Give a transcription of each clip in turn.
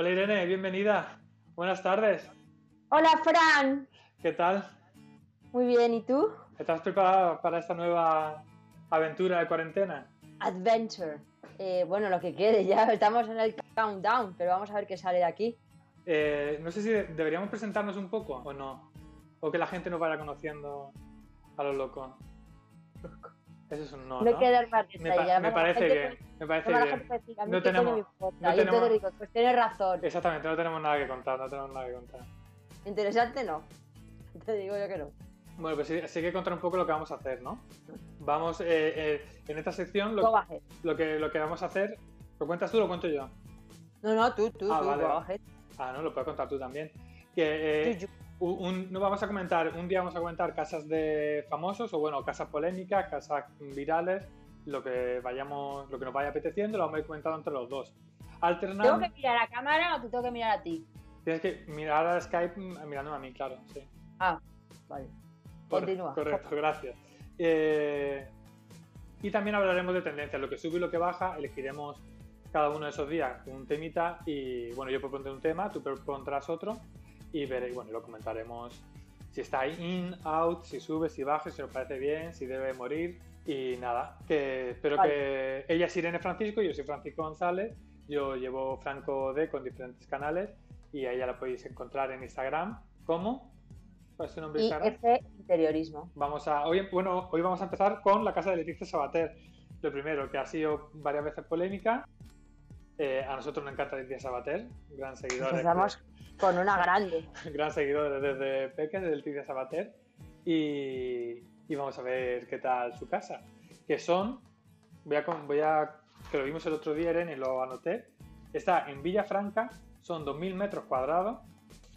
Hola Irene, bienvenida. Buenas tardes. Hola Fran. ¿Qué tal? Muy bien, ¿y tú? ¿Estás preparada para esta nueva aventura de cuarentena? Adventure. Eh, bueno, lo que quede, ya estamos en el countdown, pero vamos a ver qué sale de aquí. Eh, no sé si deberíamos presentarnos un poco o no. O que la gente nos vaya conociendo a lo loco. Eso es un no. Me ¿no? queda Me, pa- me parece bien. Me parece bien. No tenemos- no yo tenemos- digo, pues tienes razón. Exactamente, no tenemos nada que contar, no tenemos nada que contar. Interesante no. Te digo yo que no. Bueno, pues sí, sí hay que contar un poco lo que vamos a hacer, ¿no? Vamos, eh, eh, en esta sección lo, lo, que, lo que vamos a hacer, ¿lo cuentas tú o lo cuento yo? No, no, tú, tú, Ah, tú, vale. Ah, no, lo puedes contar tú también. Que, eh, un, no vamos a comentar, un día vamos a comentar casas de famosos o bueno, casas polémicas, casas virales, lo que vayamos, lo que nos vaya apeteciendo, lo vamos a ir comentando entre los dos. Alternando, ¿Tengo que mirar a cámara o te tengo que mirar a ti? tienes que mirar a Skype mm, mirándome a mí, claro, sí. Ah, vale. Cor- Continúa. Correcto, gracias. Eh, y también hablaremos de tendencias, lo que sube y lo que baja, elegiremos cada uno de esos días un temita y bueno, yo propondré un tema, tú propondrás otro y veréis, bueno, lo comentaremos si está in, out, si sube, si baja, si nos parece bien, si debe morir y nada, que espero Vale. que ella es Irene Francisco, yo soy Francisco González, yo llevo Franco D con diferentes canales y a ella la podéis encontrar en Instagram, ¿cómo? ¿Cuál es su nombre Instagram? F interiorismo. Vamos a, hoy, bueno, hoy vamos a empezar con la casa de Leticia Sabater. Lo primero, que ha sido varias veces polémica. Eh, a nosotros nos encanta Leticia Sabater, gran seguidor, Empezamos con una grande. gran seguidor desde Peques, de Leticia Sabater. Y, y vamos a ver qué tal su casa. Que son, voy a, voy a, que lo vimos el otro día, Irene, y lo anoté. Está en Villafranca, son 2.000 metros cuadrados.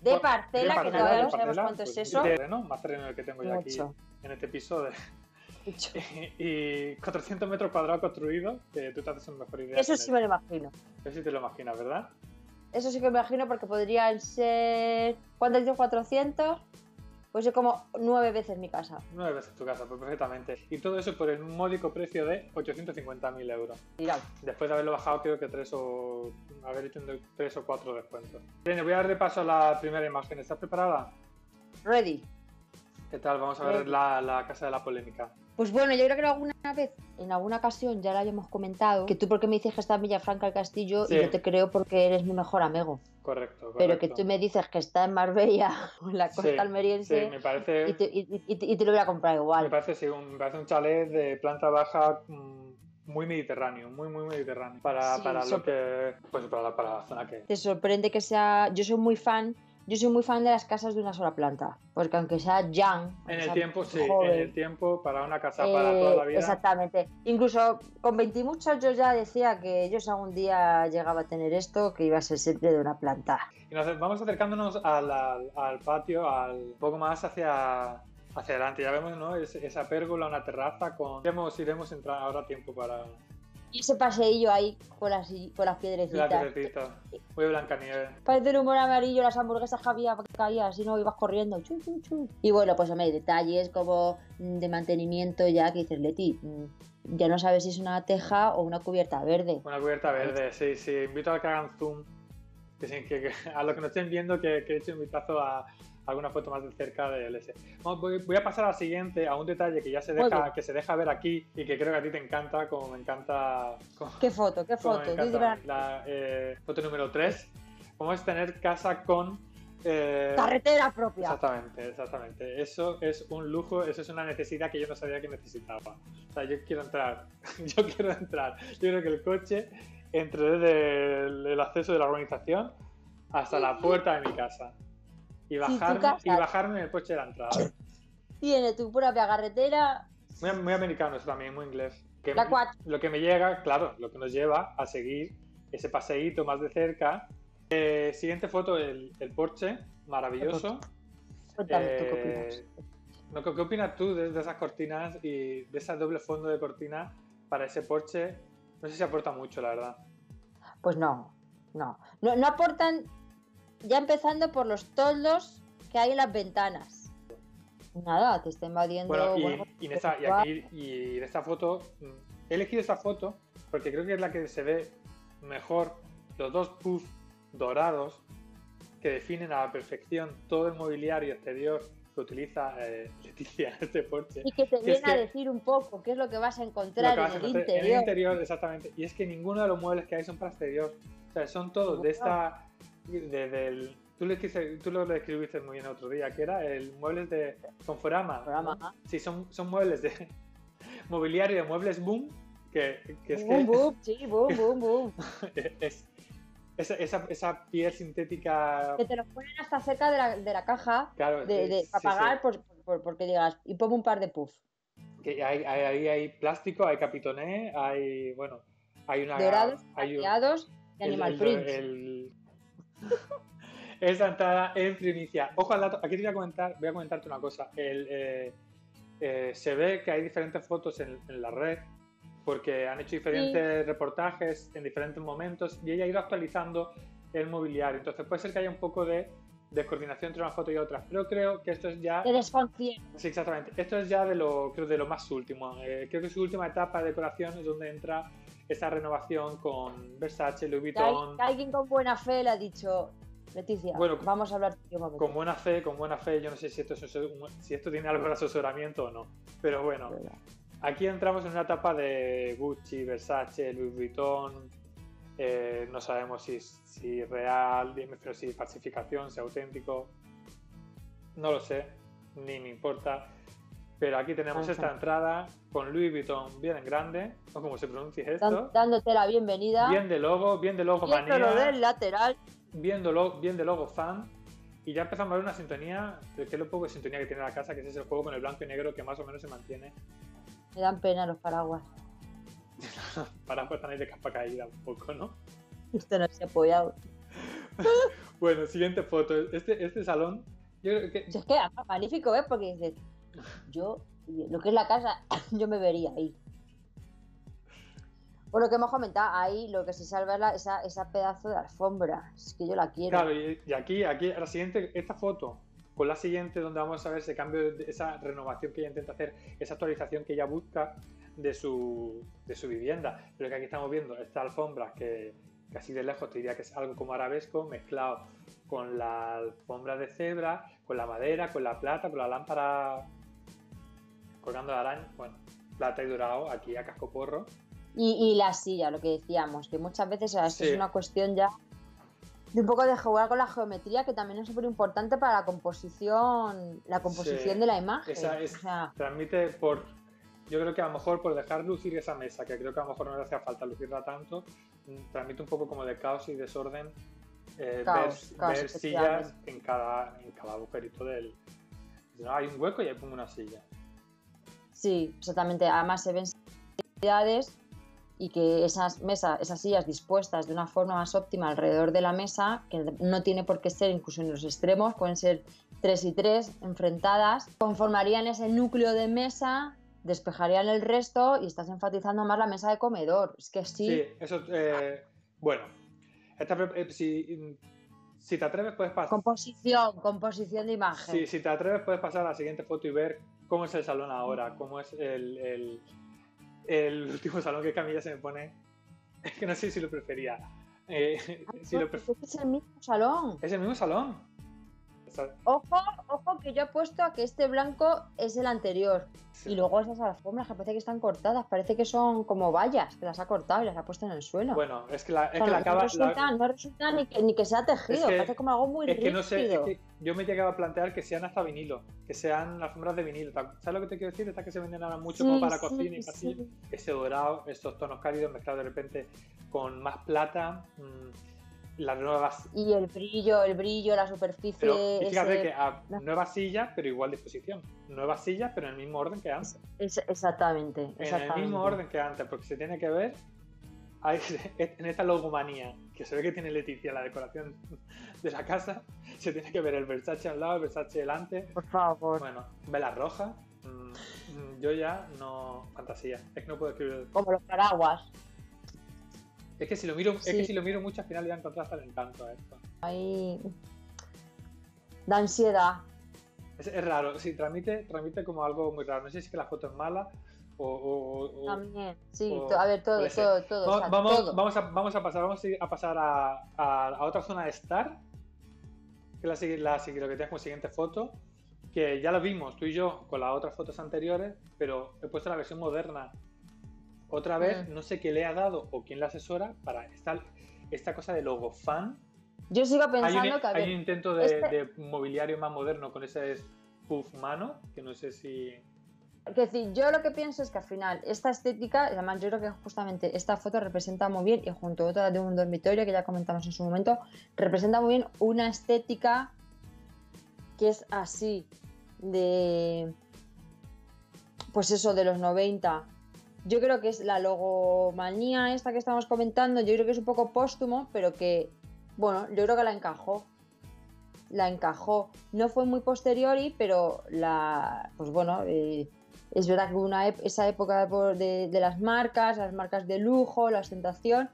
De parcela, de que todavía de no sabemos cuánto es pues, eso. de terreno, más terreno del que tengo yo aquí en este piso de, Mucho. y 400 metros cuadrados construidos, que tú te haces una mejor idea. Eso sí me lo imagino. Eso sí te lo imaginas, ¿verdad? Eso sí que me imagino porque podrían ser. ¿Cuántos dices? ¿400? Pues es como nueve veces mi casa. Nueve veces tu casa, pues perfectamente. Y todo eso por el módico precio de 850.000 euros. Mirad. Después de haberlo bajado, creo que tres o. haber hecho de- tres o cuatro descuentos. Bien, voy a dar repaso a la primera imagen. ¿Estás preparada? Ready. ¿Qué tal? Vamos a ver Ready. la, la casa de la polémica. Pues bueno, yo creo que alguna vez, en alguna ocasión, ya lo hayamos comentado. Que tú, porque me dices que está en Villafranca el Castillo, Sí. y yo te creo porque eres mi mejor amigo. Correcto, correcto. Pero que tú me dices que está en Marbella o en la costa Sí, almeriense. Sí, me parece. y, te, y- y- y te lo voy a comprar Me igual. parece, sí, un, me parece un chalet de planta baja mm, muy mediterráneo, muy, muy mediterráneo. Para, Sí, para lo que. Pues para la, para la zona que. Te sorprende que sea. Yo soy muy fan. Yo soy muy fan de las casas de una sola planta. Porque aunque sea young. En el sea tiempo, sí, joven, en el tiempo, para una casa para eh, toda la vida. Exactamente. Incluso con 20 y muchos yo ya decía que yo si algún día llegaba a tener esto, que iba a ser siempre de una planta. Y nos vamos acercándonos al, al- al patio, al un poco más hacia, hacia adelante. Ya vemos, ¿no? Es- esa pérgola, una terraza con. Iremos, iremos entrar ahora a tiempo para Y ese paseillo ahí con las, con las la piedrecitas. piedrecita. Muy Blancanieves. Parece un humor amarillo, las hamburguesas que había que y no ibas corriendo. Chu, chu, chu. Y bueno, pues hombre, hay detalles como de mantenimiento ya que dices, Leti, mm, ya no sabes si es una teja o una cubierta verde. Una cubierta verde, sí, sí. Invito a que hagan zoom. Que, que- que- a los que nos estén viendo, que, que echen un vistazo a alguna foto más de cerca del S. Vamos, voy, voy a pasar a la siguiente, a un detalle que ya se deja, que se deja ver aquí y que creo que a ti te encanta, como me encanta. como- ¿Qué foto? ¿Qué foto? La eh, foto número 3. Vamos a tener casa con. eh, Carretera propia. Exactamente, exactamente. Eso es un lujo, eso es una necesidad que yo no sabía que necesitaba. O sea, yo quiero entrar, yo quiero entrar. Yo quiero que el coche entre desde el, el acceso de la urbanización hasta la puerta de mi casa. Y bajarme, y bajarme en el coche de la entrada. Tiene tu propia carretera. Muy, muy americano eso también, muy inglés. Que La cuatro. lo que me llega, claro, lo que nos lleva a seguir ese paseíto más de cerca. Eh, siguiente foto, el, el Porsche, maravilloso. Cuéntame tú qué Eh, opinas. no, ¿qué, qué opinas tú de, de esas cortinas y de ese doble fondo de cortina para ese Porsche? No sé si aporta mucho, la verdad. Pues no, no, no. No aportan, ya empezando por los toldos que hay en las ventanas. Nada, te está invadiendo. Bueno, y, bueno, y en esta, y aquí y en esta foto, he elegido esta foto porque creo que es la que se ve mejor los dos puffs dorados que definen a la perfección todo el mobiliario exterior que utiliza eh, Leticia este Porsche. Y que te viene a decir un poco qué es lo que vas a encontrar en el encontrar interior. En el interior, exactamente. Y es que ninguno de los muebles que hay son para exterior. O sea, son todos de esta. De- del- tú, le quise- tú lo describiste muy bien otro día, que era el muebles de Conforama. ¿no? Sí, son, son muebles de. mobiliario de muebles boom, que, que es Boom, que. boom, sí, boom, boom, boom. es, esa, esa, esa piel sintética. Que te lo ponen hasta cerca de la, de la caja Claro, de, de, sí, para sí. pagar por, por- porque digas, y pongo un par de puff. Que hay, hay, hay, plástico, hay capitoné, hay. Bueno, hay una. Dorados, hay un- y el- animal el- print. el- Esa entrada en primicia. Ojo al dato, aquí te voy a comentar, voy a comentarte una cosa. El, eh, eh, se ve que hay diferentes fotos en, en la red porque han hecho diferentes reportajes en diferentes momentos y ella ha ido actualizando el mobiliario. Entonces puede ser que haya un poco de descoordinación entre una foto y otra, pero creo que esto es ya De desconcierto. Sí, exactamente. Esto es ya de lo, creo, de lo más último. Eh, creo que su última etapa de decoración es donde entra esa renovación con Versace, Louis Vuitton, que alguien con buena fe le ha dicho, Leticia, Bueno, vamos a hablar un con momento". buena fe, con buena fe. Yo no sé si esto, es si esto tiene algo de asesoramiento o no. Pero bueno, aquí entramos en una etapa de Gucci, Versace, Louis Vuitton. eh, no sabemos si, si real, pero si falsificación, si auténtico. No lo sé, ni me importa. Pero aquí tenemos Ajá. esta entrada con Louis Vuitton bien en grande, o como se pronuncie Dan- esto. dándote la bienvenida. Bien de logo, bien de logo lo manía, del lateral. bien de, lo- bien de logo fan. Y ya empezamos a ver una sintonía, que es lo poco de sintonía que tiene la casa, que ese es el juego con el blanco y negro que más o menos se mantiene. Me dan pena los paraguas. Para pues ahí de capa caída un poco, ¿no? Esto no se ha apoyado. Bueno, siguiente foto. Este, este salón, yo creo que es que es magnífico, ¿ves? Porque dices, yo, lo que es la casa, yo me vería ahí. Por lo que hemos comentado, ahí lo que se salva es esa, pedazo de alfombra. Es que yo la quiero. Claro, y, aquí, aquí, la siguiente, esta foto, con la siguiente, donde vamos a ver ese cambio, esa renovación que ella intenta hacer, esa actualización que ella busca de su, de su vivienda. Pero que aquí estamos viendo esta alfombra que, así de lejos te diría que es algo como arabesco, mezclado con la alfombra de cebra, con la madera, con la plata, con la lámpara colgando la araña. Bueno, plata y dorado aquí a casco porro. Y, y la silla, lo que decíamos, que muchas veces o sea, Sí. es una cuestión ya de un poco de jugar con la geometría, que también es súper importante para la composición, la composición Sí. de la imagen. Esa es- O sea, transmite por yo creo que a lo mejor por dejar lucir esa mesa que creo que a lo mejor no le hacía falta lucirla tanto mm, transmite un poco como de caos y desorden eh, Caos, ver, caos, ver sillas en cada en cada agujerito del no, hay un hueco y ahí pongo una silla sí, exactamente. Además se ven necesidades y que esas mesas, esas sillas dispuestas de una forma más óptima alrededor de la mesa, que no tiene por qué ser incluso en los extremos, pueden ser tres y tres enfrentadas, conformarían ese núcleo de mesa, despejarían el resto y estás enfatizando más la mesa de comedor. Es que sí, sí, eso eh, bueno esta eh, si, si te atreves puedes pasar composición, composición de imagen. Sí, si te atreves puedes pasar a la siguiente foto y ver cómo es el salón ahora, cómo es el, el, el último salón que Camilla se me pone. Es que no sé si lo prefería. Eh, si lo pref- Es el mismo salón. Es el mismo salón. Ojo, ojo que yo he puesto a que este blanco es el anterior. sí. Y luego esas alfombras que parece que están cortadas, parece que son como vallas, que las ha cortado y las ha puesto en el suelo. Bueno, es que la, es O sea, que la no, acaba. resulta, la- no resulta ni, que, ni que sea tejido, Es que- parece como algo muy es que no sé, es que yo me llegaba a plantear que sean hasta vinilo, que sean alfombras de vinilo. ¿Sabes lo que te quiero decir? Estas que se venden ahora mucho como para sí, cocina y sí. pasillo. Ese dorado, estos tonos cálidos mezclados de repente con más plata. mm, las nuevas Y el brillo, el brillo, la superficie. Pero y fíjate ese- que a sillas, pero igual disposición. Nuevas sillas, pero en el mismo orden que antes. es- exactamente, En exactamente. el mismo orden que antes, porque se tiene que ver hay- en esta logomanía que se ve que tiene Leticia la decoración de la casa, se tiene que ver el Versace al lado, el Versace delante. Por favor. Bueno, velas rojas. mm, mm, Yo ya no. Fantasía. Es que no puedo escribir. Como los paraguas. Es que si lo miro, es que si lo miro mucho al final le voy a encontrar hasta el encanto a esto. Ahí. Da ansiedad. Es, es raro, sí, transmite, transmite como algo muy raro. No sé si es que la foto es mala O, o- o- También, sí, o- a ver, todo, todo, todo. o vamos, sea, vamos, todo. vamos a, vamos a pasar, vamos a pasar a, a- a otra zona de Star, que la, la, lo que tienes como siguiente foto, que ya lo vimos tú y yo con las otras fotos anteriores, pero he puesto la versión moderna. Otra vez, Mm. no sé qué le ha dado o quién la asesora para esta, esta cosa de logo fan. Yo sigo Hay un, pensando que, hay un intento de, este- de mobiliario más moderno con ese puff mano, que no sé si... Es decir, yo lo que pienso es que al final esta estética, además yo creo que justamente esta foto representa muy bien, y junto a otra de un dormitorio que ya comentamos en su momento, representa muy bien una estética que es así, de... Pues eso, de los 90. Yo creo que es la logomanía esta que estamos comentando, yo creo que es un poco póstumo, pero que, bueno, yo creo que la encajó. La encajó. No fue muy posteriori, pero la, pues bueno, eh, es verdad que una esa época de, de- de las marcas, las marcas de lujo, la ostentación,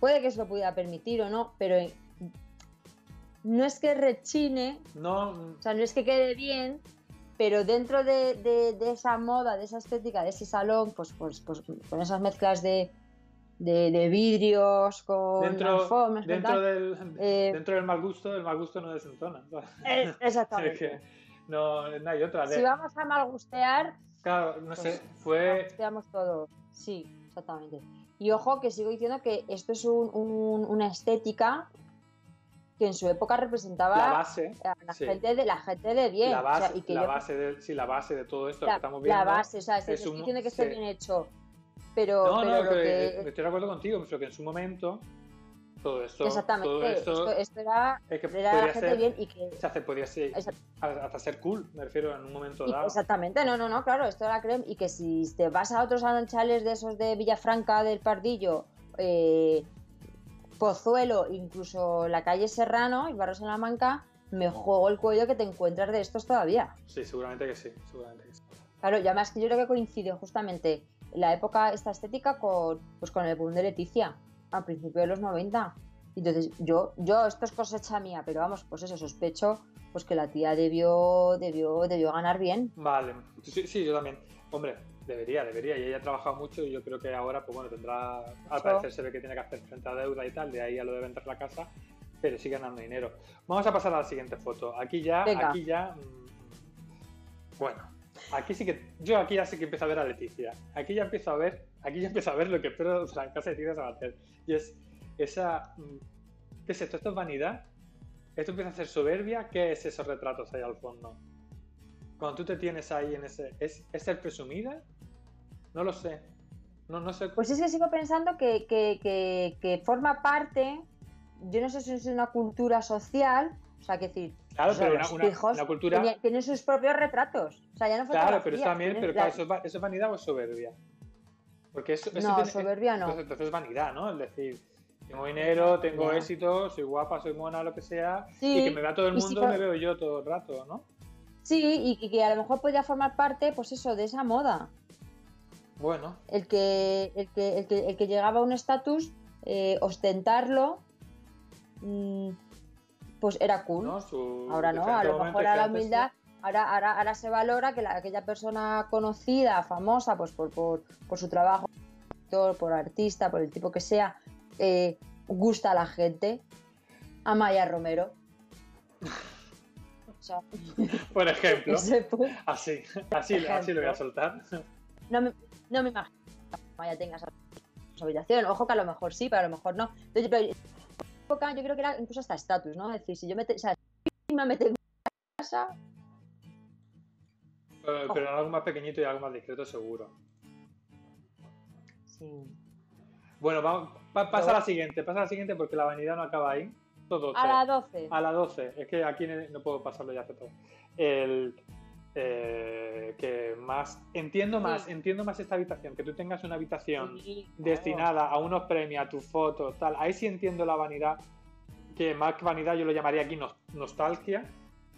puede que se lo pudiera permitir o no, pero eh, no es que rechine, No, o sea, no es que quede bien, pero dentro de, de- de esa moda, de esa estética, de ese salón, pues, pues, pues con esas mezclas de, de, vidrios, con dentro, alfombras, dentro, del, eh, dentro del mal gusto, el mal gusto no desentona. eh, Es exactamente. que no, no hay otra. Si vamos a mal gustear, Claro, no pues, sé, fue... gusteamos todo. Sí, exactamente. Y ojo que sigo diciendo que esto es un- un- una estética que en su época representaba La base, a la, sí. gente de, la gente de bien. la o sea, base, y que la yo- base de, sí, la base de todo esto la, que estamos la viendo. base, o sea, es, es un- diciendo que esté sí. bien hecho. Pero, No, pero no, lo que- que. estoy de acuerdo contigo, pero que en su momento todo esto, exactamente. todo esto, esto, esto era, es que era la gente ser, bien y que. se hace, podría ser hasta ser cool, me refiero en un momento y- dado. exactamente, no, no, no, claro, esto era creme. Y que si te vas a otros anchales de esos de Villafranca del Pardillo, eh, Pozuelo, incluso la calle Serrano y Barros en la Manca, me juego el cuello que te encuentras de estos todavía. Sí, seguramente que sí, seguramente que sí. Claro, y además que yo creo que coincide justamente la época, esta estética, con, pues con el boom de Leticia, a principios de los 90. Entonces, yo, yo, esto es cosecha mía, pero vamos, pues eso, sospecho pues que la tía debió, debió, debió ganar bien. Vale, sí, sí, yo también. Hombre, debería, debería. Y ella ha trabajado mucho y yo creo que ahora, pues bueno, tendrá. Al parecer se ve que tiene que hacer frente a deuda y tal, de ahí a lo de vender la casa, pero sigue ganando dinero. Vamos a pasar a la siguiente foto. Aquí ya, Venga. aquí ya. mm, Bueno, aquí sí que. Yo aquí ya sí que empiezo a ver a Leticia. Aquí ya empiezo a ver. Aquí ya empiezo a ver lo que espero de la casa de Leticia se va a hacer. Y es esa. mm, ¿Qué es esto? ¿Esto es vanidad? ¿Esto empieza a ser soberbia? ¿Qué es esos retratos ahí al fondo? Cuando tú te tienes ahí en ese. ¿Es, ¿es ser presumida? No lo sé. No, no sé. Pues es que sigo pensando que, que- que- que forma parte, yo no sé si es una cultura social, o sea, que decir, claro, o sea, pero una, los una- cultura. tiene- tienen sus propios retratos. O sea, ya no Claro, pero eso también. Pero la- claro, ¿eso, es, va- ¿eso es vanidad o es soberbia? Porque eso, eso No, tiene- soberbia no. Entonces, entonces es vanidad, ¿no? Es decir, tengo dinero, tengo Ya. éxito, soy guapa, soy mona, lo que sea, Sí, y que me vea todo el si mundo, fue- me veo yo todo el rato, ¿no? Sí, y, que a lo mejor podría formar parte, pues eso, de esa moda. Bueno, El que, el que, el que, el que llegaba a un estatus, eh, ostentarlo, mm, pues era cool. ¿no? Su Ahora no, a lo mejor a la humildad, ahora, ahora, ahora se valora que la- aquella persona conocida, famosa, pues por, por, por su trabajo, por por artista, por el tipo que sea, eh, gusta a la gente. Amaya Romero. Sea. Por ejemplo, así, así, así lo voy a soltar. no, me, no me imagino que Amaya tenga esa habitación. Ojo que a lo mejor sí, pero a lo mejor no. Entonces, pero época yo creo que era incluso hasta estatus, ¿no? Es decir, si yo me, te- o sea, si me meto en casa, Eh, Pero en algo más pequeñito y algo más discreto, seguro. sí. Bueno, vamos, pa- pasa a la siguiente, pasa a la siguiente porque la vanidad no acaba ahí. A las 12. A la 12, es que aquí no puedo pasarlo ya hace todo. El eh, que más entiendo más, Sí. entiendo más esta habitación, que tú tengas una habitación Sí, claro. destinada a unos premios, a tus fotos, tal. Ahí sí entiendo la vanidad, que más que vanidad yo lo llamaría aquí nos- nostalgia,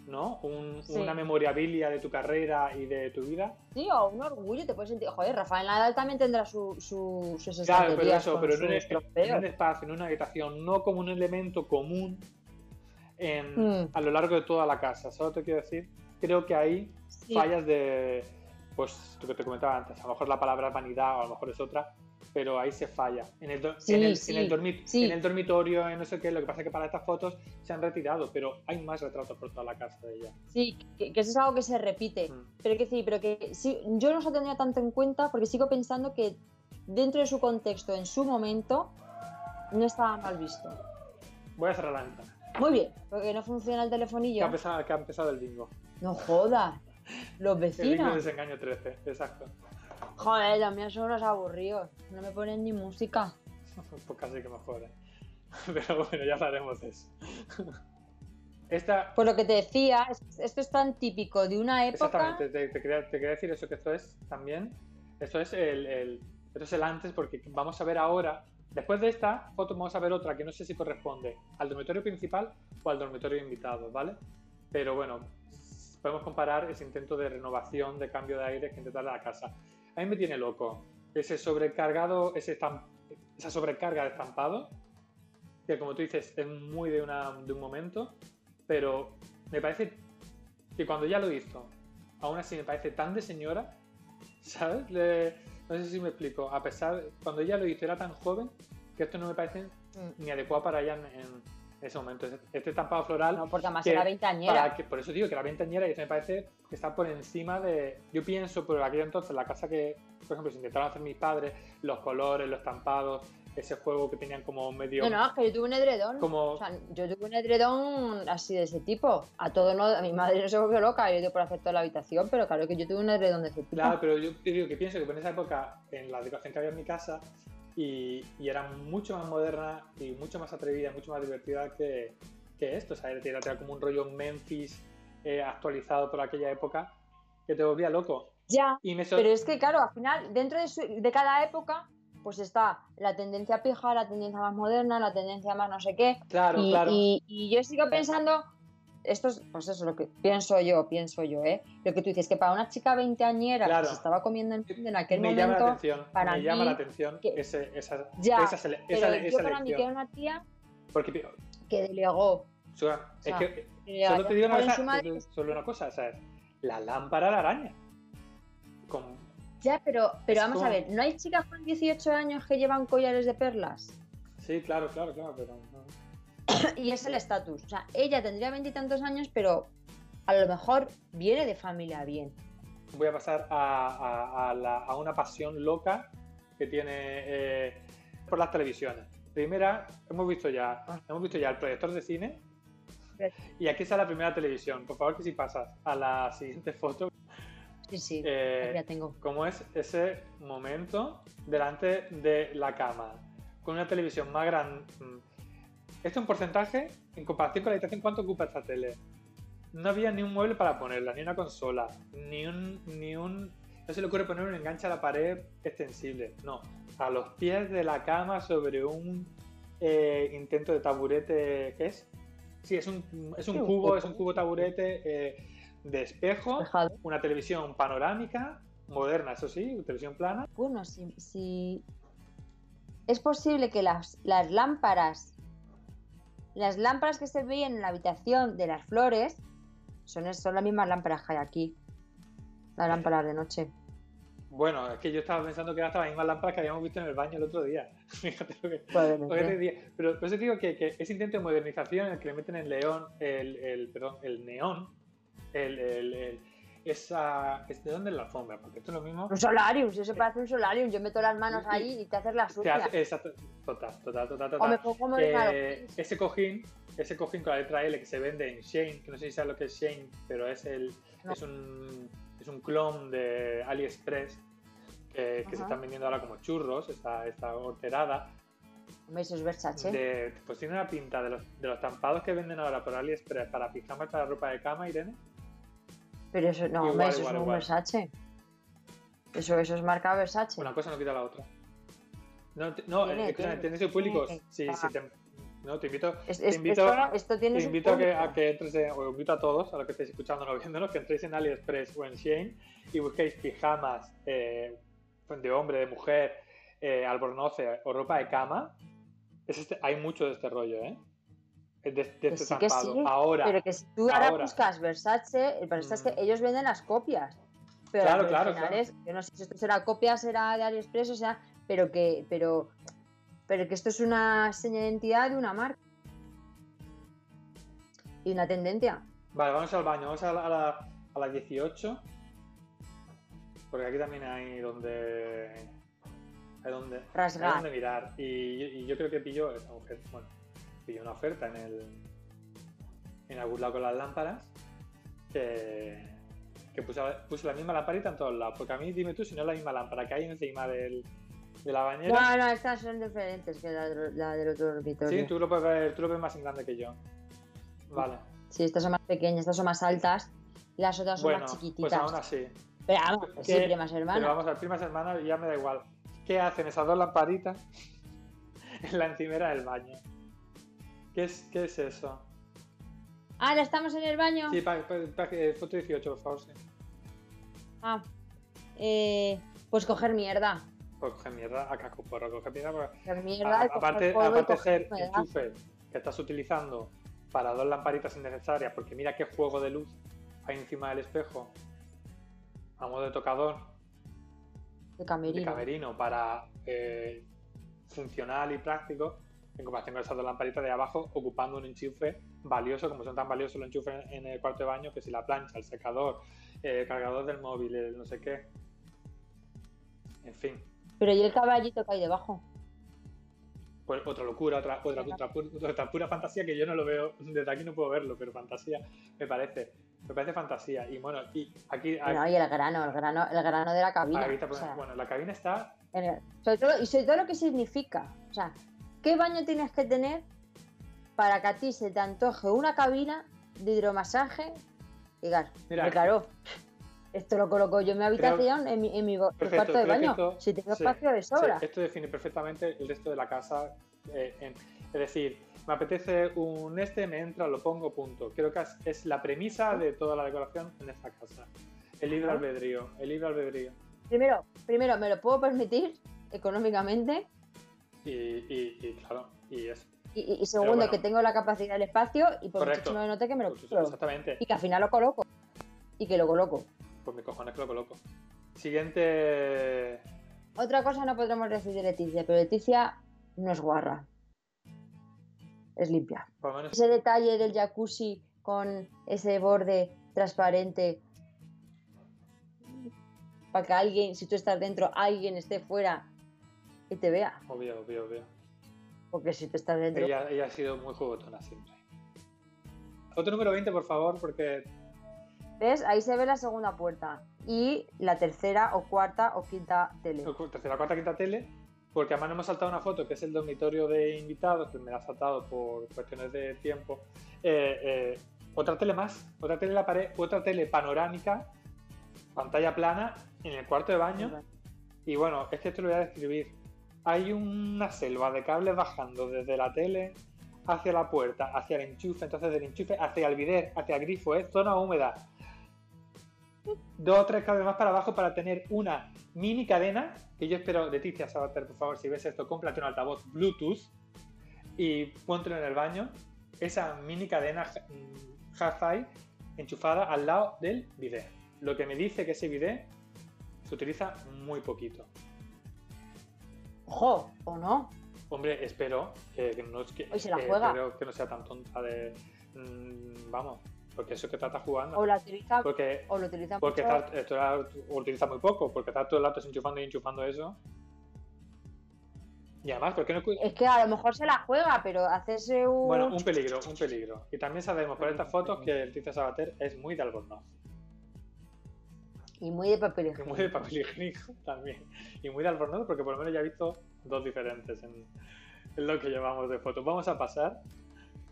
¿no? Un- Sí. Una memorabilia de tu carrera y de tu vida. Sí, o un orgullo, te puedes sentir. Joder, Rafael Nadal también tendrá su, su, sus Claro, pero eso, pero en un, en un espacio, en una habitación, no como un elemento común en- Mm. a lo largo de toda la casa. Solo te quiero decir, creo que ahí Sí. fallas de, pues lo que te comentaba antes, a lo mejor la palabra es vanidad o a lo mejor es otra, pero ahí se falla. En el, do- Sí, en el, sí, en el dormi- sí. en el dormitorio, en no sé qué, lo que pasa es que para estas fotos se han retirado, pero hay más retratos por toda la casa de ella. Sí, que, que eso es algo que se repite. Mm. Pero que sí, pero que sí, yo no se tendría tanto en cuenta porque sigo pensando que dentro de su contexto, en su momento, no estaba mal visto. Voy a cerrar la ventana. Muy bien, porque no funciona el Que ha telefonillo. empezado, que ha empezado el bingo. No jodas. Los El bingo vecinos. desengaño 13, exacto. Joder, los míos son unos aburridos. No me ponen ni música. Pues casi que mejor, ¿eh? Pero bueno, ya hablaremos de eso. Esta, Pues lo que te decía, es- esto es tan típico de una época. Exactamente, te, te quería, te quería decir eso, que esto es también, esto es el, el- esto es el antes, porque vamos a ver ahora, después de esta foto vamos a ver otra que no sé si corresponde al dormitorio principal o al dormitorio invitado, ¿vale? Pero bueno, podemos comparar ese intento de renovación, de cambio de aire que intenta la casa. A mí me tiene loco ese sobrecargado, ese esa sobrecarga de estampado, que como tú dices es muy de, una, de un momento, pero me parece que cuando ya lo hizo, aún así me parece tan de señora, ¿sabes? Le- no sé si me explico. A pesar, cuando ella lo hizo era tan joven que esto no me parece Mm. ni adecuado para ella en, en ese momento. Este estampado floral, No, porque además que era veinteañera. para que, por eso digo que la veinteañera y eso me parece que está por encima de. Yo pienso, por aquello entonces, la casa que, por ejemplo, se intentaron hacer mis padres, los colores, los estampados, ese juego que tenían como medio. No, no, es que yo tuve un edredón. Como, O sea, yo tuve un edredón así de ese tipo. A todo no, a mi madre no se volvió loca, yo dio por hacer toda la habitación, pero claro que yo tuve un edredón de ese tipo. Claro, pero yo te digo que pienso que en esa época, en la decoración que había en mi casa, y, y era mucho más moderna y mucho más atrevida, mucho más divertida que, que esto. O sea, era, era como un rollo Memphis eh, actualizado por aquella época que te volvía loco. Ya, Y me pero es que claro, al final, dentro de, su- de cada época, pues está la tendencia pija, la tendencia más moderna, la tendencia más no sé qué. Claro, y, claro. y- y yo sigo pensando, esto es, pues eso, lo que pienso yo, pienso yo, ¿eh? Lo que tú dices, que para una chica veinteañera Claro. que se estaba comiendo el mundo en aquel me llama la momento, atención, para me llama la atención que- ese, esa, ya, esa, sele- pero esa, yo esa para mí que era una tía Porque, que delegó. o sea, es sea, que que solo te digo una cosa, madre- solo una cosa, ¿sabes? La lámpara la araña. Con, Ya, pero, pero vamos como- a ver, ¿no hay chicas con 18 años que llevan collares de perlas? sí, claro, claro, claro, pero no. y es el estatus. O sea, ella tendría veintitantos años, pero a lo mejor viene de familia bien. voy a pasar a, a- a la- a una pasión loca que tiene eh, por las televisiones. Primera, hemos visto ya, Ah. hemos visto ya el proyector de cine. Y aquí está la primera televisión. Por favor, que si pasas a la siguiente foto, Sí, sí, eh, ya tengo. cómo es ese momento delante de la cama con una televisión más grande. Esto en porcentaje, en comparación con la habitación, ¿cuánto ocupa esta tele? No había ni un mueble para ponerla, ni una consola, ni un, ni un... No se le ocurre poner un enganche a la pared extensible, no. A los pies de la cama sobre un eh, intento de taburete, ¿qué es? Sí, es un, es un cubo, cubo. es un cubo taburete eh, de espejo, Dejado. una televisión panorámica, moderna, eso sí, televisión plana. Bueno, si, si es posible que las, las lámparas, las lámparas que se veían en la habitación de las flores, son, son las mismas lámparas que hay aquí. Las lámparas de noche. Bueno, es que yo estaba pensando que eran las mismas lámparas que habíamos visto en el baño el otro día. Fíjate lo que, Probablemente. lo que te diría. Pero por eso digo que, que ese intento de modernización en el que le meten el león, el, el, perdón, el neón, el, el, el- esa, es- ¿de dónde es la alfombra? Porque esto es lo mismo. Un solarium, si eso parece un solarium, yo meto las manos ahí y te haces la sucia. hace- exacto, total, total, total, O me total. pongo como Que ese cojín, ese cojín con la letra L que se vende en Shane, que no sé si sabes lo que es Shane, pero es el, No. es un, es un clon de AliExpress que, que se están vendiendo ahora como churros, esta, esta horterada. Hombre, eso es Versace. De, pues tiene una pinta de los, de los estampados que venden ahora por AliExpress para pijamas para ropa de cama, Irene. Pero eso, no, Igual, hombre, eso igual, es un igual. Versace. Eso, eso es marca Versace. Una cosa no quita la otra. No, no Tiene, eh, tiene. Sí, Ah. sí, te, no, te invito, Es- te invito- esto, te invito a que, a que entres en, o invito a todos, a los que estéis escuchando o viéndonos, que entréis en AliExpress o en Shein y busquéis pijamas eh, de hombre, de mujer, eh, albornoce o ropa de cama. Es este- hay mucho de este rollo, ¿eh? De, de este sí, que estampado. sí, Ahora, Pero que si tú ahora ahora. buscas Versace, el Versace es Mm. que ellos venden las copias. Pero, Claro, pero claro, claro. yo no sé si esto será copia, será de AliExpress, o sea, pero que, pero, pero que esto es una señal de identidad de una marca. Y una tendencia. Vale, vamos al baño, vamos a la, a la, a la 18. Porque aquí también hay donde. Hay donde, hay Rasgar. donde mirar. Y, y yo creo que mujer. Bueno, pilló una oferta en el. En algún lado con las lámparas. Que. Que puse, puse la misma lamparita en todos lados. Porque a mí, dime tú si no es la misma lámpara que hay encima del, de la bañera. No, no, estas son diferentes que la, de- la del otro dormitorio. Sí, tú lo puedes ver, tú lo ves más en grande que yo. Vale. Sí, estas son más pequeñas, estas son más altas y las otras son Bueno, más pues chiquititas. aún así. Pero vamos, ¿Qué? sí, primas hermanas. Pero vamos a ver, primas hermanas y ya me da igual. ¿Qué hacen esas dos lamparitas en la encimera del baño? ¿Qué es, qué es eso? Ah, ¿ya estamos en el baño? Sí, pa- pa- pa- eh, foto 18, por favor, sí. Ah, eh, pues coger mierda. Pues coger mierda a casco porro, coger mierda. porque- a- aparte, polvo aparte de ser enchufe que estás utilizando para dos lamparitas innecesarias, porque mira qué juego de luz hay encima del espejo, a modo de tocador, de de camerino. para eh, funcional y práctico en comparación con esas dos lamparitas de abajo ocupando un enchufe valioso como son tan valiosos los enchufes en el cuarto de baño que si la plancha, el secador, el cargador del móvil, el no sé qué en fin Pero ¿y el caballito que hay debajo? pues otra locura, otra, otra, otra, pu- otra pura fantasía que yo no lo veo, desde aquí no puedo verlo, pero fantasía me parece, me parece fantasía. Y bueno, y aquí, Bueno, y el grano, el grano, el grano de la cabina. aquí está, o sea, bueno, la cabina está el- sobre todo, y sobre todo lo que significa. O sea, ¿qué baño tienes que tener para que a ti se te antoje una cabina de hidromasaje? Y digas, Mira, "Hombre, claro, esto lo coloco yo en mi habitación, en mi, en mi Perfecto, cuarto de baño. esto- si tengo sí, espacio de Sí, sobra. esto define perfectamente el resto de la casa. eh, en- es decir, me apetece un este, me entra, lo pongo, punto. Creo que es, la premisa de toda la decoración en esta casa. El libre albedrío, el libre albedrío. Primero, primero, me lo puedo permitir económicamente. Y, y- y claro, y es Y, segundo, bueno. que tengo la capacidad del espacio y por mucho que no me note que me lo pues, exactamente. Y que al final lo coloco. Y que lo coloco. Pues mi cojones que lo coloco. Siguiente. Otra cosa no podremos decir de Leticia, pero Leticia no es guarra. Es limpia. Menos. Ese detalle del jacuzzi con ese borde transparente para que alguien, si tú estás dentro, alguien esté fuera y te vea. Obvio, obvio, obvio. Porque si tú estás dentro, Ella, ella ha sido muy juguetona siempre. Otro número 20, por favor, porque ¿ves? Ahí se ve la segunda puerta. Y la tercera o cuarta o quinta tele. tercera, cuarta, quinta tele, porque además hemos saltado una foto que es el dormitorio de invitados, que me la ha saltado por cuestiones de tiempo. Eh, eh, otra tele más, otra tele en la pared, otra tele panorámica, pantalla plana, en el cuarto de baño. Y bueno, es que esto lo voy a describir. Hay una selva de cables bajando desde la tele hacia la puerta, hacia el enchufe, entonces del enchufe hacia el bidet, hacia el grifo, es zona húmeda. Dos o tres cables más para abajo para tener una mini cadena, que yo espero, Leticia Sabater, por favor, si ves esto, cómprate un altavoz Bluetooth y póntelo en el baño. Esa mini cadena mm, hi-fi enchufada al lado del bidet. Lo que me dice que ese bidet se utiliza muy poquito. Ojo, ¿o no? Hombre, espero que, que no, que, Hoy se la que- juega. espero que no sea tan tonta de. mm, vamos, porque eso que trata jugando. O la utiliza, Porque, o lo utiliza porque mucho. está- esto la utiliza muy poco, porque está todo el rato enchufando y enchufando eso. Y además, ¿por qué no Es que a lo mejor se la juega, pero hacerse un. Bueno, un peligro, un peligro. Y también sabemos por estas fotos que Leticia Sabater es muy de albornoz. Y muy de papel Y higiénico. muy de papel higiénico también. Y muy de albornoz porque por lo menos ya he visto dos diferentes en, en lo que llevamos de fotos. Vamos a pasar,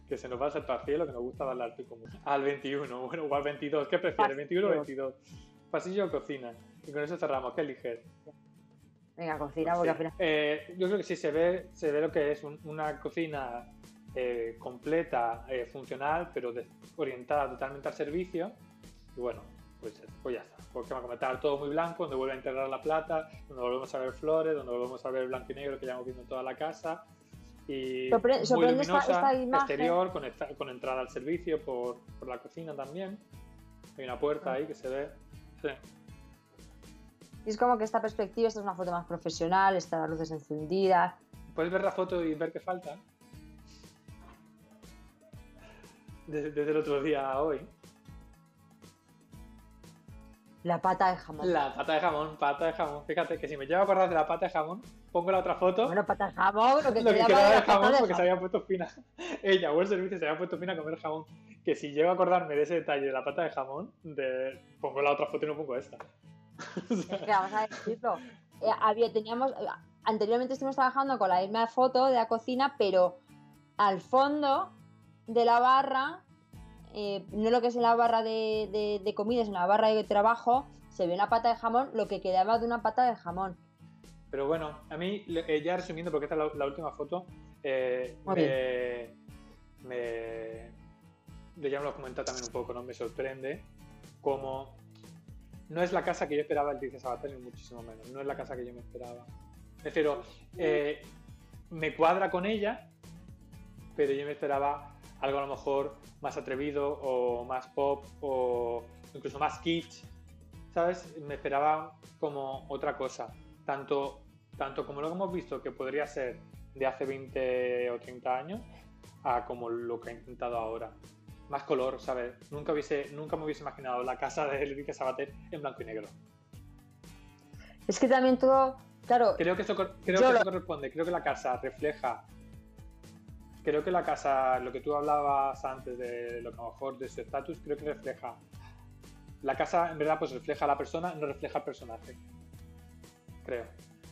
que se nos va a hacer para cielo, que nos gusta darle al pico mucho. Al 21, bueno, o al 22. ¿Qué prefieres, 21 o 22? Pasillo o cocina. Y con eso cerramos. ¿Qué eliges? Venga, cocina, porque al final. Eh, yo creo que sí se ve, se ve lo que es un- una cocina eh, completa, eh, funcional, pero de- orientada totalmente al servicio. Y bueno, pues, pues ya está. Porque va a comentar todo muy blanco, donde vuelve a integrar la plata, donde volvemos a ver flores, donde volvemos a ver blanco y negro que ya hemos visto en toda la casa. Y Sorpre- sorprende esta- luminosa, esta imagen. exterior, con, esta- con entrada al servicio por, por la cocina también. Hay una puerta Ah. ahí que se ve. Sí. Y es como que esta perspectiva, esta es una foto más profesional, está las luces encendidas. ¿Puedes ver la foto y ver qué falta? Desde, desde el otro día a hoy. La pata de jamón. La pata de jamón, pata de jamón. Fíjate que si me llevo a acordar de la pata de jamón, pongo la otra foto. Bueno, pata de jamón, lo que, lo que quedaba de jamón porque se había puesto fina. Ella o el servicio se había puesto fina a comer jamón. Que si llego a acordarme de ese detalle de la pata de jamón, de... pongo la otra foto y no pongo esta. Es que vamos a decirlo. Eh, había, teníamos, eh, anteriormente estuvimos trabajando con la misma foto de la cocina, pero al fondo de la barra, eh, no lo que es la barra de, de, de comidas, en la barra de trabajo, se ve una pata de jamón, lo que quedaba de una pata de jamón. Pero bueno, a mí, eh, ya resumiendo, porque esta es la, la última foto, eh, me, me, ya me lo has comentado también un poco, ¿no? Me sorprende cómo no es la casa que yo esperaba el 10 de Sabater, ni muchísimo menos. No es la casa que yo me esperaba. Me refiero, eh, me cuadra con ella, pero yo me esperaba algo a lo mejor más atrevido o más pop o incluso más kitsch, ¿sabes? Me esperaba como otra cosa, tanto, tanto como lo que hemos visto que podría ser de hace 20 o 30 años a como lo que ha intentado ahora. Más color, ¿sabes? Nunca, hubiese, nunca me hubiese imaginado la casa de Enrique Sabater en blanco y negro. Es que también todo, claro, Creo que eso, creo que lo- eso corresponde, creo que la casa refleja. Creo que la casa, lo que tú hablabas antes de lo que a lo mejor de su estatus, creo que refleja. La casa en verdad pues refleja a la persona, no refleja al personaje. Creo.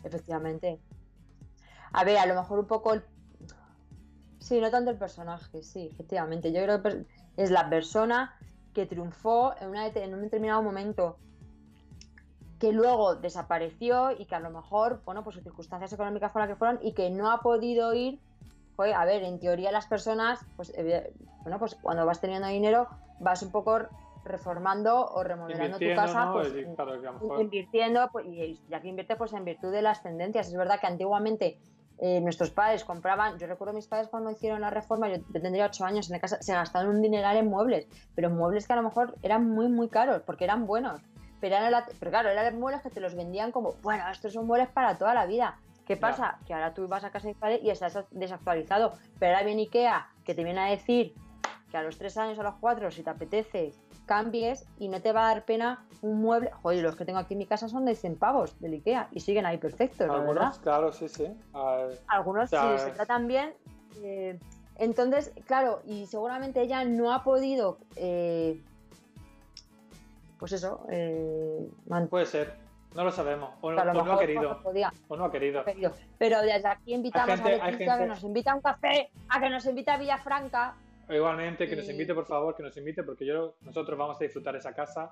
Efectivamente. A ver, a lo mejor un poco el... Sí, no tanto el personaje, sí, efectivamente. Yo creo que es la persona que triunfó en, una un determinado momento, que luego desapareció y que a lo mejor, bueno, pues sus circunstancias económicas fueron las que fueron y que no ha podido ir. Joder, a ver, en teoría las personas, pues, bueno, pues cuando vas teniendo dinero, vas un poco reformando o remodelando tu casa, ¿no? pues, claro, mejor- invirtiendo, pues, y ya que invierte pues en virtud de las tendencias. Es verdad que antiguamente eh, nuestros padres compraban, yo recuerdo a mis padres cuando hicieron la reforma, yo tendría 8 años en la casa, se gastaban un dineral en muebles, pero muebles que a lo mejor eran muy, muy caros, porque eran buenos. Pero, eran la- pero claro, eran muebles que te los vendían como, bueno, estos son muebles para toda la vida. ¿Qué Ya. pasa? Que ahora tú vas a casa de tus padres y estás desactualizado. Pero ahora viene Ikea, que te viene a decir que a los 3 años, a los 4, si te apetece, cambies y no te va a dar pena un mueble. Joder, los que tengo aquí en mi casa son de 100 pavos del Ikea y siguen ahí perfectos, verdad. Algunos, claro, sí, sí. Algunos sí, se tratan bien. eh, entonces, claro, y seguramente ella no ha podido, eh, pues eso, eh, puede ser. No lo sabemos. O, lo o no ha querido. no podía, O no ha querido. Pero desde aquí invitamos gente- a hay Leticia gente- que nos invita a un café, a que nos invita a Villafranca. Igualmente, que nos invite, por favor, que nos invite, porque yo, nosotros vamos a disfrutar esa casa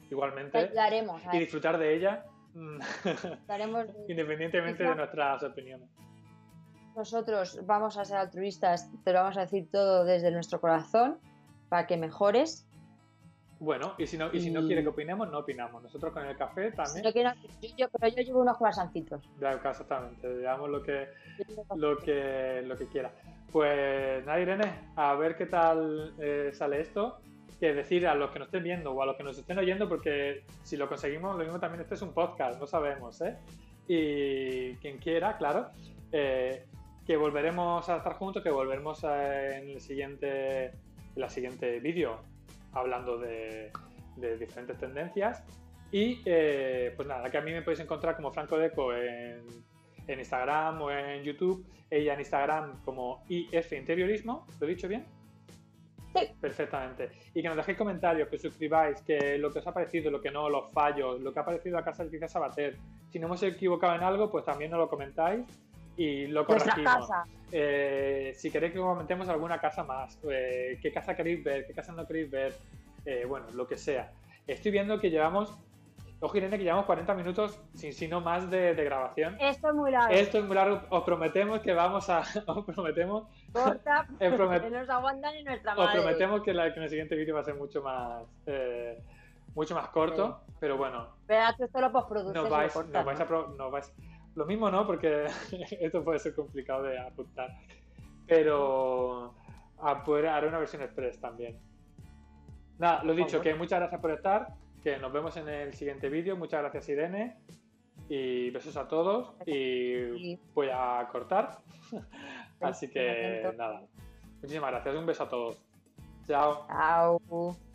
Te igualmente ayudaremos, a y disfrutar de ella mm, daremos de- independientemente de nuestras opiniones. Nosotros vamos a ser altruistas, te lo vamos a decir todo desde nuestro corazón para que mejores. Bueno, y si no, y si no quiere que opinemos, no opinamos. Nosotros con el café Si también, no quiero- yo, yo- pero yo llevo unos croissantitos. ya, exactamente, digamos lo que, lo que, lo que quiera. Pues nada, Irene, a ver qué tal eh, sale esto. Que decir a los que nos estén viendo o a los que nos estén oyendo, porque si lo conseguimos, lo mismo también este es un podcast, no sabemos, ¿eh? Y quien quiera, claro, eh, que volveremos a estar juntos, que volveremos a- en el siguiente, en la siguiente vídeo hablando de, de diferentes tendencias. Y eh, pues nada, que a mí me podéis encontrar como Franco Deco en, en Instagram o en YouTube. Ella en Instagram como IF Interiorismo. ¿Lo he dicho bien? Sí. Perfectamente. Y que nos dejéis comentarios, que suscribáis, que lo que os ha parecido, lo que no, los fallos, lo que ha parecido a casa de Sabater. Si no hemos equivocado en algo, pues también nos lo comentáis y lo corregimos. Eh, si queréis que comentemos alguna casa más, eh, qué casa queréis ver, qué casa no queréis ver, eh, bueno, lo que sea. Estoy viendo que llevamos, ojo Irene, que llevamos 40 minutos, sin si no más de, de grabación. Esto es muy largo. Esto es muy largo, os prometemos que vamos a, os prometemos, Corta, promet- no nos aguanta ni nuestra os madre. prometemos que, la- que en el siguiente vídeo va a ser mucho más, eh, mucho más corto, pero bueno, Pero esto lo nos vais, nos vais a pro- nos vais- lo mismo no, porque esto puede ser complicado de apuntar. Pero a poder haré una versión express también. Nada, lo dicho, Vamos. que muchas gracias por estar que nos vemos en el siguiente vídeo. Muchas gracias, Irene. Y besos a todos. Y voy a cortar. Así que nada. Muchísimas gracias. Un beso a todos. Chao. Chao.